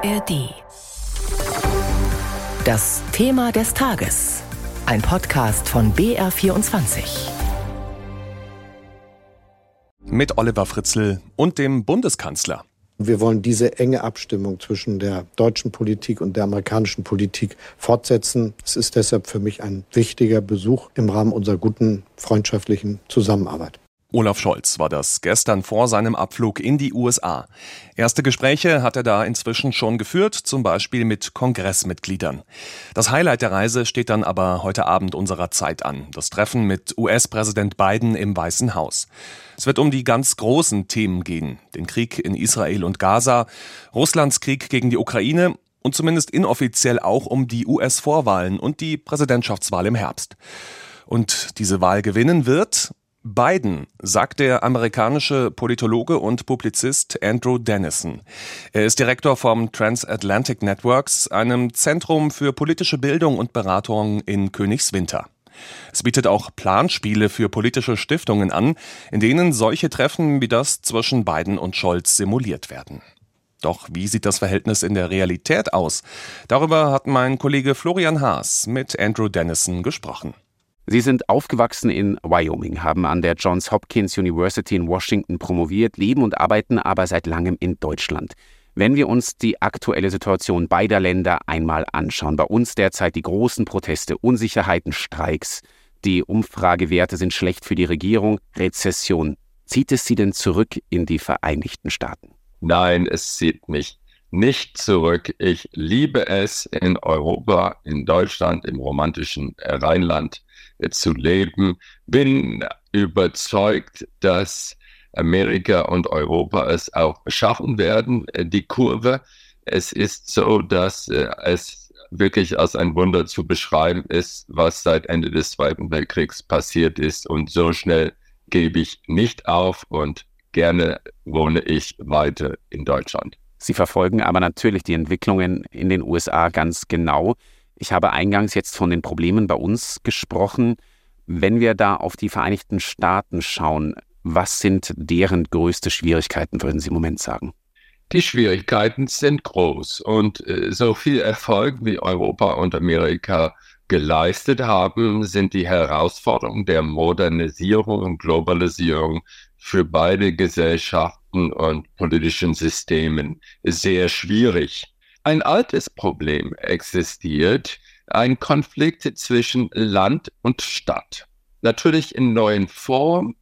ARD. Das Thema des Tages. Ein Podcast von BR24. Mit Oliver Fritzl und dem Bundeskanzler. Wir wollen diese enge Abstimmung zwischen der deutschen Politik und der amerikanischen Politik fortsetzen. Es ist deshalb für mich ein wichtiger Besuch im Rahmen unserer guten freundschaftlichen Zusammenarbeit. Olaf Scholz war das gestern vor seinem Abflug in die USA. Erste Gespräche hat er da inzwischen schon geführt, zum Beispiel mit Kongressmitgliedern. Das Highlight der Reise steht dann aber heute Abend unserer Zeit an. Das Treffen mit US-Präsident Biden im Weißen Haus. Es wird um die ganz großen Themen gehen. Den Krieg in Israel und Gaza, Russlands Krieg gegen die Ukraine und zumindest inoffiziell auch um die US-Vorwahlen und die Präsidentschaftswahl im Herbst. Und diese Wahl gewinnen wird Biden, sagt der amerikanische Politologe und Publizist Andrew Dennison. Er ist Direktor vom Transatlantic Networks, einem Zentrum für politische Bildung und Beratung in Königswinter. Es bietet auch Planspiele für politische Stiftungen an, in denen solche Treffen wie das zwischen Biden und Scholz simuliert werden. Doch wie sieht das Verhältnis in der Realität aus? Darüber hat mein Kollege Florian Haas mit Andrew Dennison gesprochen. Sie sind aufgewachsen in Wyoming, haben an der Johns Hopkins University in Washington promoviert, leben und arbeiten aber seit langem in Deutschland. Wenn wir uns die aktuelle Situation beider Länder einmal anschauen, bei uns derzeit die großen Proteste, Unsicherheiten, Streiks, die Umfragewerte sind schlecht für die Regierung, Rezession. Zieht es Sie denn zurück in die Vereinigten Staaten? Nein, es zieht mich nicht zurück. Ich liebe es, in Europa, in Deutschland, im romantischen Rheinland zu leben. Bin überzeugt, dass Amerika und Europa es auch schaffen werden, die Kurve. Es ist so, dass äh, es wirklich als ein Wunder zu beschreiben ist, was seit Ende des Zweiten Weltkriegs passiert ist. Und so schnell gebe ich nicht auf und gerne wohne ich weiter in Deutschland. Sie verfolgen aber natürlich die Entwicklungen in den USA ganz genau. Ich habe eingangs jetzt von den Problemen bei uns gesprochen. Wenn wir da auf die Vereinigten Staaten schauen, was sind deren größte Schwierigkeiten, würden Sie im Moment sagen? Die Schwierigkeiten sind groß und äh, so viel Erfolg wie Europa und Amerika geleistet haben, sind die Herausforderungen der Modernisierung und Globalisierung für beide Gesellschaften und politischen Systemen sehr schwierig. Ein altes Problem existiert, ein Konflikt zwischen Land und Stadt. Natürlich in neuen Formen,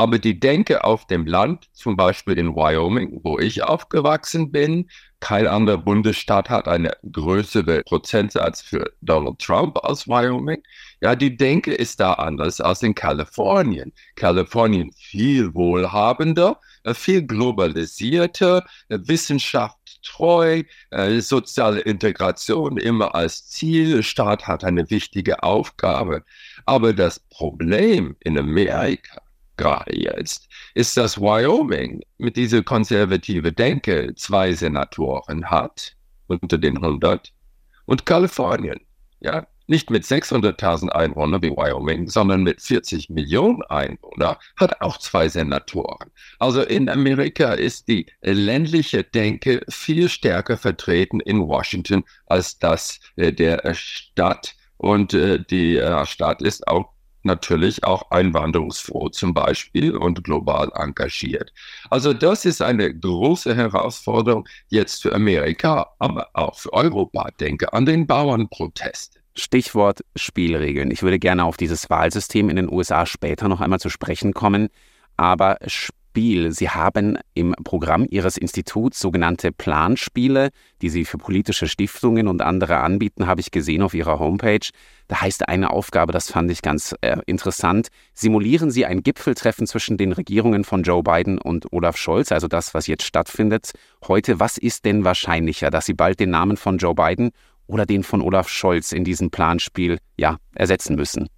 aber die Denke auf dem Land, zum Beispiel in Wyoming, wo ich aufgewachsen bin, kein anderer Bundesstaat hat eine größere Prozentsatz für Donald Trump als Wyoming. Ja, die Denke ist da anders als in Kalifornien. Kalifornien viel wohlhabender, viel globalisierter, äh, wissenschaftstreu, äh, soziale Integration immer als Ziel. Staat hat eine wichtige Aufgabe. Aber das Problem in Amerika gerade jetzt, ist, dass Wyoming mit dieser konservative Denke zwei Senatoren hat unter den 100 und Kalifornien, ja, nicht mit 600.000 Einwohnern wie Wyoming, sondern mit 40 Millionen Einwohnern, hat auch zwei Senatoren. Also in Amerika ist die ländliche Denke viel stärker vertreten in Washington als das äh, der Stadt. Und äh, die äh, Stadt ist auch natürlich auch einwanderungsfroh zum Beispiel und global engagiert. Also das ist eine große Herausforderung jetzt für Amerika, aber auch für Europa. Denke an den Bauernprotest. Stichwort Spielregeln. Ich würde gerne auf dieses Wahlsystem in den USA später noch einmal zu sprechen kommen. Aber Spiel. Sie haben im Programm Ihres Instituts sogenannte Planspiele, die Sie für politische Stiftungen und andere anbieten, habe ich gesehen auf Ihrer Homepage. Da heißt eine Aufgabe, das fand ich ganz äh, interessant. Simulieren Sie ein Gipfeltreffen zwischen den Regierungen von Joe Biden und Olaf Scholz, also das, was jetzt stattfindet. Heute, was ist denn wahrscheinlicher, dass Sie bald den Namen von Joe Biden oder den von Olaf Scholz in diesem Planspiel ja, ersetzen müssen?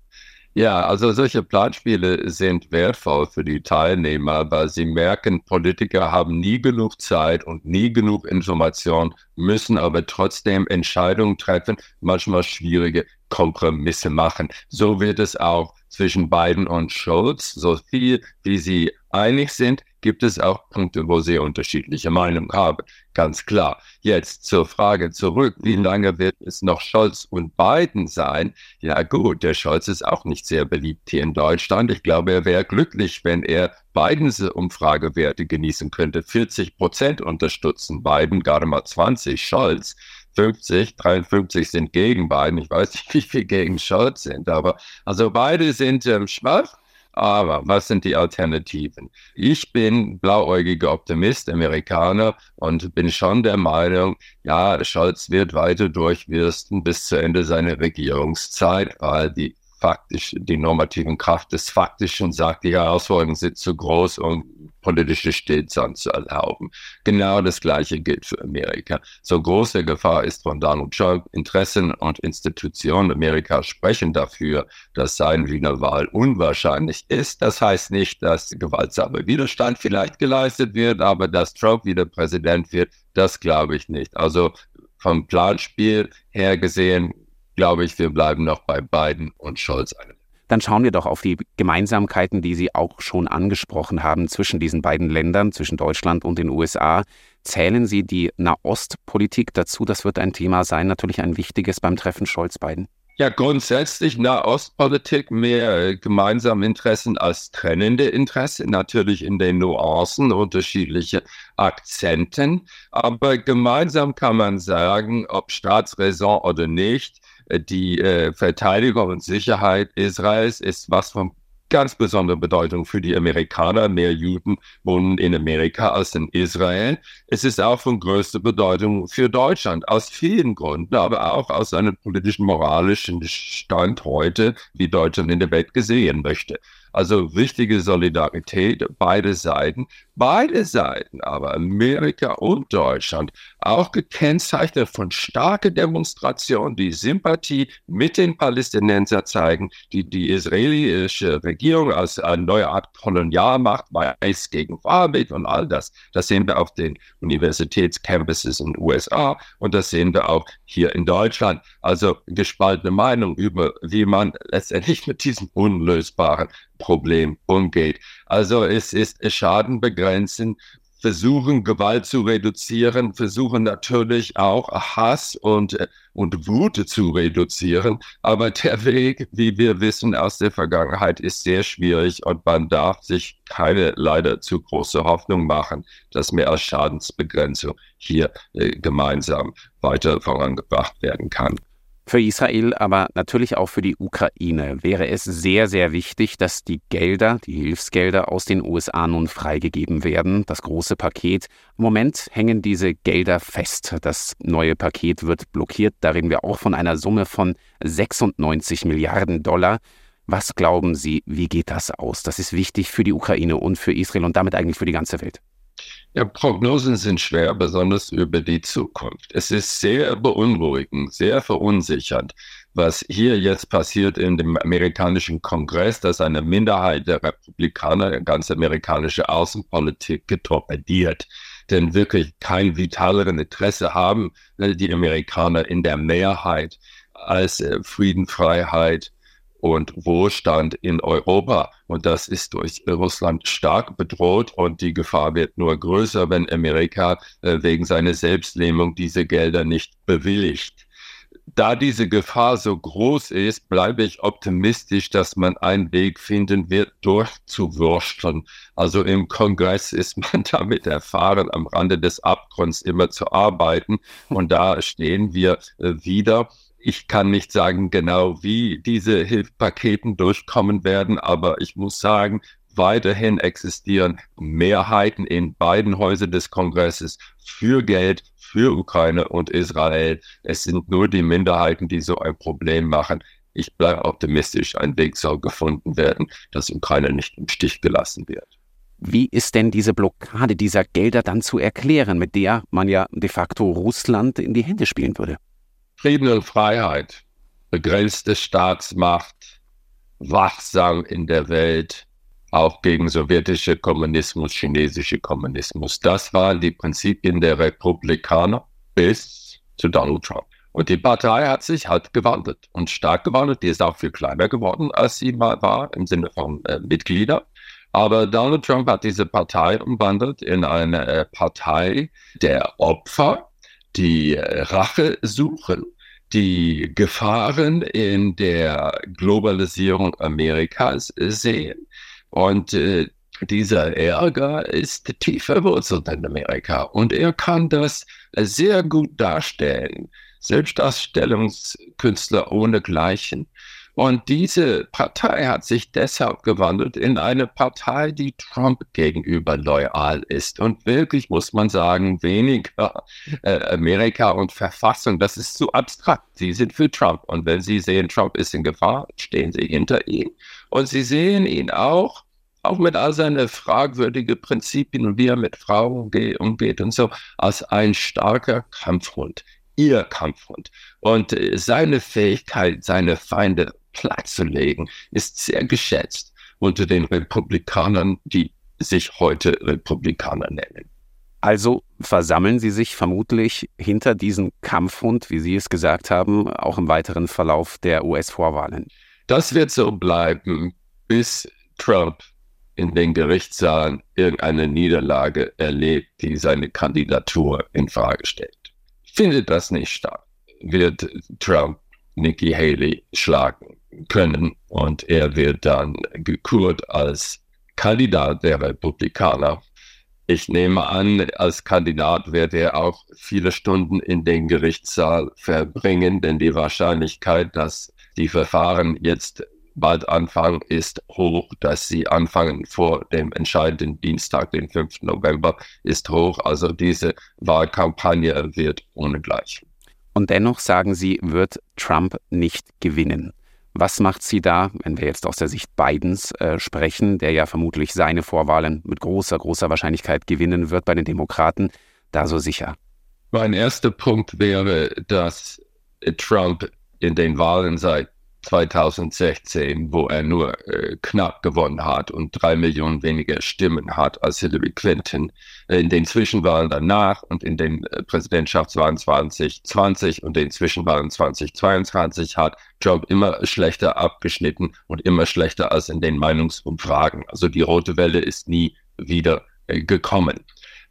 Ja, also solche Planspiele sind wertvoll für die Teilnehmer, weil sie merken, Politiker haben nie genug Zeit und nie genug Information, müssen aber trotzdem Entscheidungen treffen, manchmal schwierige Kompromisse machen. So wird es auch zwischen Biden und Scholz. So viel, wie sie einig sind, gibt es auch Punkte, wo sie unterschiedliche Meinungen haben. Ganz klar. Jetzt zur Frage zurück. Wie lange wird es noch Scholz und Biden sein? Ja gut, der Scholz ist auch nicht sehr beliebt hier in Deutschland. Ich glaube, er wäre glücklich, wenn er Bidens Umfragewerte genießen könnte. 40 Prozent unterstützen Biden, gerade mal 20 Scholz. 50, 53 sind gegen Biden. Ich weiß nicht, wie viel gegen Scholz sind, aber also beide sind ähm, schwach. Aber was sind die Alternativen? Ich bin blauäugiger Optimist, Amerikaner und bin schon der Meinung, ja, Scholz wird weiter durchwürsten bis zu Ende seiner Regierungszeit, weil die faktisch die normativen Kraft des Faktischen sagt, die Herausforderungen sind zu groß, um politische Stillstand zu erlauben. Genau das Gleiche gilt für Amerika. So große Gefahr ist von Donald Trump. Interessen und Institutionen Amerika sprechen dafür, dass seine Wiener Wahl unwahrscheinlich ist. Das heißt nicht, dass gewaltsamer Widerstand vielleicht geleistet wird, aber dass Trump wieder Präsident wird, das glaube ich nicht. Also vom Planspiel her gesehen glaube ich, wir bleiben noch bei Biden und Scholz. Dann schauen wir doch auf die Gemeinsamkeiten, die Sie auch schon angesprochen haben zwischen diesen beiden Ländern, zwischen Deutschland und den USA. Zählen Sie die Nahostpolitik dazu? Das wird ein Thema sein, natürlich ein wichtiges beim Treffen Scholz-Biden. Ja, grundsätzlich Nahostpolitik mehr äh, gemeinsame Interessen als trennende Interessen, natürlich in den Nuancen unterschiedliche Akzenten, aber gemeinsam kann man sagen, ob Staatsräson oder nicht, die äh, Verteidigung und Sicherheit Israels ist was von ganz besonderer Bedeutung für die Amerikaner. Mehr Juden wohnen in Amerika als in Israel. Es ist auch von größter Bedeutung für Deutschland aus vielen Gründen, aber auch aus einem politischen, moralischen Stand heute, wie Deutschland in der Welt gesehen möchte. Also wichtige Solidarität, beide Seiten. Beide Seiten, aber Amerika und Deutschland, auch gekennzeichnet von starker Demonstration, die Sympathie mit den Palästinensern zeigen, die die israelische Regierung als eine neue Art Kolonialmacht weiß gegen farbig und all das. Das sehen wir auf den Universitätscampuses in den USA und das sehen wir auch hier in Deutschland. Also gespaltene Meinung über, wie man letztendlich mit diesem unlösbaren Problem umgeht. Also es ist Schaden begrenzen, versuchen Gewalt zu reduzieren, versuchen natürlich auch Hass und, und Wut zu reduzieren. Aber der Weg, wie wir wissen aus der Vergangenheit, ist sehr schwierig und man darf sich keine leider zu große Hoffnung machen, dass mehr als Schadensbegrenzung hier äh, gemeinsam weiter vorangebracht werden kann. Für Israel, aber natürlich auch für die Ukraine wäre es sehr, sehr wichtig, dass die Gelder, die Hilfsgelder aus den USA nun freigegeben werden. Das große Paket. Im Moment hängen diese Gelder fest. Das neue Paket wird blockiert. Da reden wir auch von einer Summe von 96 Milliarden Dollar. Was glauben Sie, wie geht das aus? Das ist wichtig für die Ukraine und für Israel und damit eigentlich für die ganze Welt. Ja, Prognosen sind schwer, besonders über die Zukunft. Es ist sehr beunruhigend, sehr verunsichernd, was hier jetzt passiert in dem amerikanischen Kongress, dass eine Minderheit der Republikaner die ganze amerikanische Außenpolitik getorpediert. Denn wirklich kein vitaleren Interesse haben äh, die Amerikaner in der Mehrheit als äh, Frieden, Freiheit, und Wohlstand in Europa. Und das ist durch Russland stark bedroht und die Gefahr wird nur größer, wenn Amerika äh, wegen seiner Selbstlähmung diese Gelder nicht bewilligt. Da diese Gefahr so groß ist, bleibe ich optimistisch, dass man einen Weg finden wird, durchzuwursteln. Also im Kongress ist man damit erfahren, am Rande des Abgrunds immer zu arbeiten. Und da stehen wir äh, wieder. Ich kann nicht sagen genau, wie diese Hilfspaketen durchkommen werden, aber ich muss sagen, weiterhin existieren Mehrheiten in beiden Häusern des Kongresses für Geld für Ukraine und Israel. Es sind nur die Minderheiten, die so ein Problem machen. Ich bleibe optimistisch, ein Weg soll gefunden werden, dass Ukraine nicht im Stich gelassen wird. Wie ist denn diese Blockade dieser Gelder dann zu erklären, mit der man ja de facto Russland in die Hände spielen würde? Frieden Freiheit, begrenzte Staatsmacht, wachsam in der Welt, auch gegen sowjetische Kommunismus, chinesische Kommunismus. Das waren die Prinzipien der Republikaner bis zu Donald Trump. Und die Partei hat sich halt gewandelt und stark gewandelt. Die ist auch viel kleiner geworden, als sie mal war, im Sinne von äh, Mitglieder. Aber Donald Trump hat diese Partei umwandelt in eine äh, Partei der Opfer, die äh, Rache suchen, die Gefahren in der Globalisierung Amerikas sehen. Und äh, dieser Ärger ist tief verwurzelt in Amerika und er kann das sehr gut darstellen. Selbstdarstellungskünstler ohnegleichen. Und diese Partei hat sich deshalb gewandelt in eine Partei, die Trump gegenüber loyal ist. Und wirklich muss man sagen, weniger äh, Amerika und Verfassung, das ist zu abstrakt. Sie sind für Trump. Und wenn Sie sehen, Trump ist in Gefahr, stehen Sie hinter ihm. Und Sie sehen ihn auch, auch mit all seinen fragwürdigen Prinzipien und wie er mit Frauen umgeht und so, als ein starker Kampfhund ihr Kampfhund. Und äh, seine Fähigkeit, seine Feinde platt zu legen, ist sehr geschätzt unter den Republikanern, die sich heute Republikaner nennen. Also versammeln Sie sich vermutlich hinter diesem Kampfhund, wie Sie es gesagt haben, auch im weiteren Verlauf der US-Vorwahlen. Das wird so bleiben, bis Trump in den Gerichtssaalen irgendeine Niederlage erlebt, die seine Kandidatur in Frage stellt. Findet das nicht statt, wird Trump Nikki Haley schlagen können und er wird dann gekürt als Kandidat der Republikaner. Ich nehme an, als Kandidat wird er auch viele Stunden in den Gerichtssaal verbringen, denn die Wahrscheinlichkeit, dass die Verfahren jetzt bald anfangen, ist hoch, dass sie anfangen vor dem entscheidenden Dienstag, den 5. November, ist hoch. Also diese Wahlkampagne wird ohne Gleich. Und dennoch sagen Sie, wird Trump nicht gewinnen. Was macht Sie da, wenn wir jetzt aus der Sicht Bidens äh, sprechen, der ja vermutlich seine Vorwahlen mit großer, großer Wahrscheinlichkeit gewinnen wird bei den Demokraten, da so sicher? Mein erster Punkt wäre, dass Trump in den Wahlen seit 2016, wo er nur äh, knapp gewonnen hat und drei Millionen weniger Stimmen hat als Hillary Clinton. In den Zwischenwahlen danach und in den äh, Präsidentschaftswahlen 2020 und den Zwischenwahlen 2022 hat Trump immer schlechter abgeschnitten und immer schlechter als in den Meinungsumfragen. Also die rote Welle ist nie wieder äh, gekommen.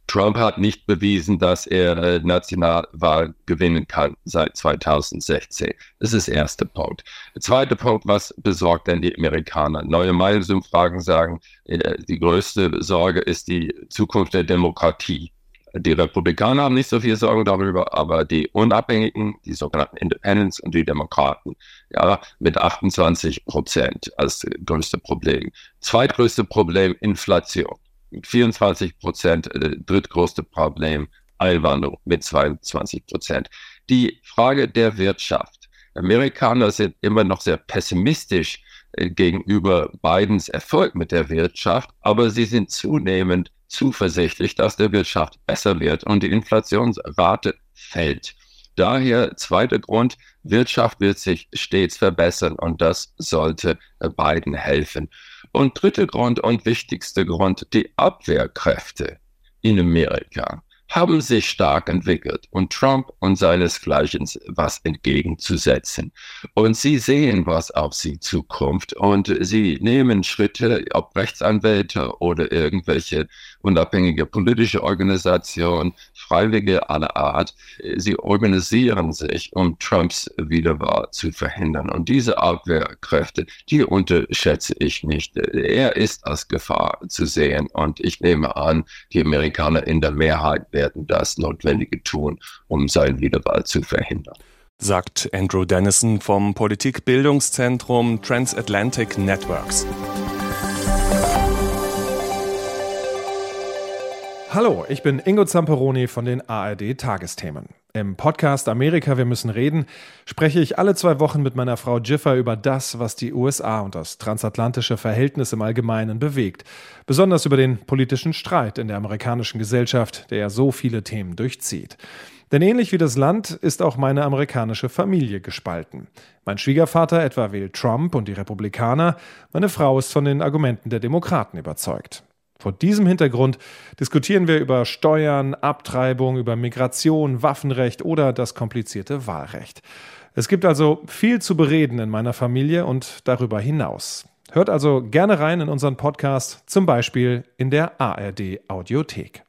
Trump hat nicht bewiesen, dass er äh, Nationalwahl gewinnen kann seit 2016. Das ist der erste Punkt. Der zweite Punkt, was besorgt denn die Amerikaner? Neue Meinungsumfragen sagen, äh, die größte Sorge ist die Zukunft der Demokratie. Die Republikaner haben nicht so viel Sorgen darüber, aber die Unabhängigen, die sogenannten Independents und die Demokraten, ja, mit 28 Prozent als größte Problem. Zweitgrößte Problem, Inflation. 24 Prozent, äh, drittgrößte Problem Einwanderung mit 22 Prozent. Die Frage der Wirtschaft. Amerikaner sind immer noch sehr pessimistisch äh, gegenüber Bidens Erfolg mit der Wirtschaft, aber sie sind zunehmend zuversichtlich, dass der Wirtschaft besser wird und die Inflationsrate fällt. Daher zweiter Grund, Wirtschaft wird sich stets verbessern und das sollte Biden helfen. Und dritter Grund und wichtigster Grund, die Abwehrkräfte in Amerika haben sich stark entwickelt und Trump und seinesgleichen was entgegenzusetzen. Und sie sehen, was auf sie zukommt und sie nehmen Schritte, ob Rechtsanwälte oder irgendwelche unabhängige politische Organisationen, Freiwillige aller Art, sie organisieren sich, um Trumps Wiederwahl zu verhindern. Und diese Abwehrkräfte, die unterschätze ich nicht. Er ist als Gefahr zu sehen und ich nehme an, die Amerikaner in der Mehrheit werden werden das Notwendige tun, um seine Wiederwahl zu verhindern. Sagt Andrew Dennison vom Politikbildungszentrum Transatlantic Networks. Hallo, ich bin Ingo Zamperoni von den ARD Tagesthemen. Im Podcast Amerika, wir müssen reden, spreche ich alle zwei Wochen mit meiner Frau Jiffer über das, was die USA und das transatlantische Verhältnis im Allgemeinen bewegt. Besonders über den politischen Streit in der amerikanischen Gesellschaft, der ja so viele Themen durchzieht. Denn ähnlich wie das Land ist auch meine amerikanische Familie gespalten. Mein Schwiegervater etwa wählt Trump und die Republikaner, meine Frau ist von den Argumenten der Demokraten überzeugt. Vor diesem Hintergrund diskutieren wir über Steuern, Abtreibung, über Migration, Waffenrecht oder das komplizierte Wahlrecht. Es gibt also viel zu bereden in meiner Familie und darüber hinaus. Hört also gerne rein in unseren Podcast, zum Beispiel in der ARD Audiothek.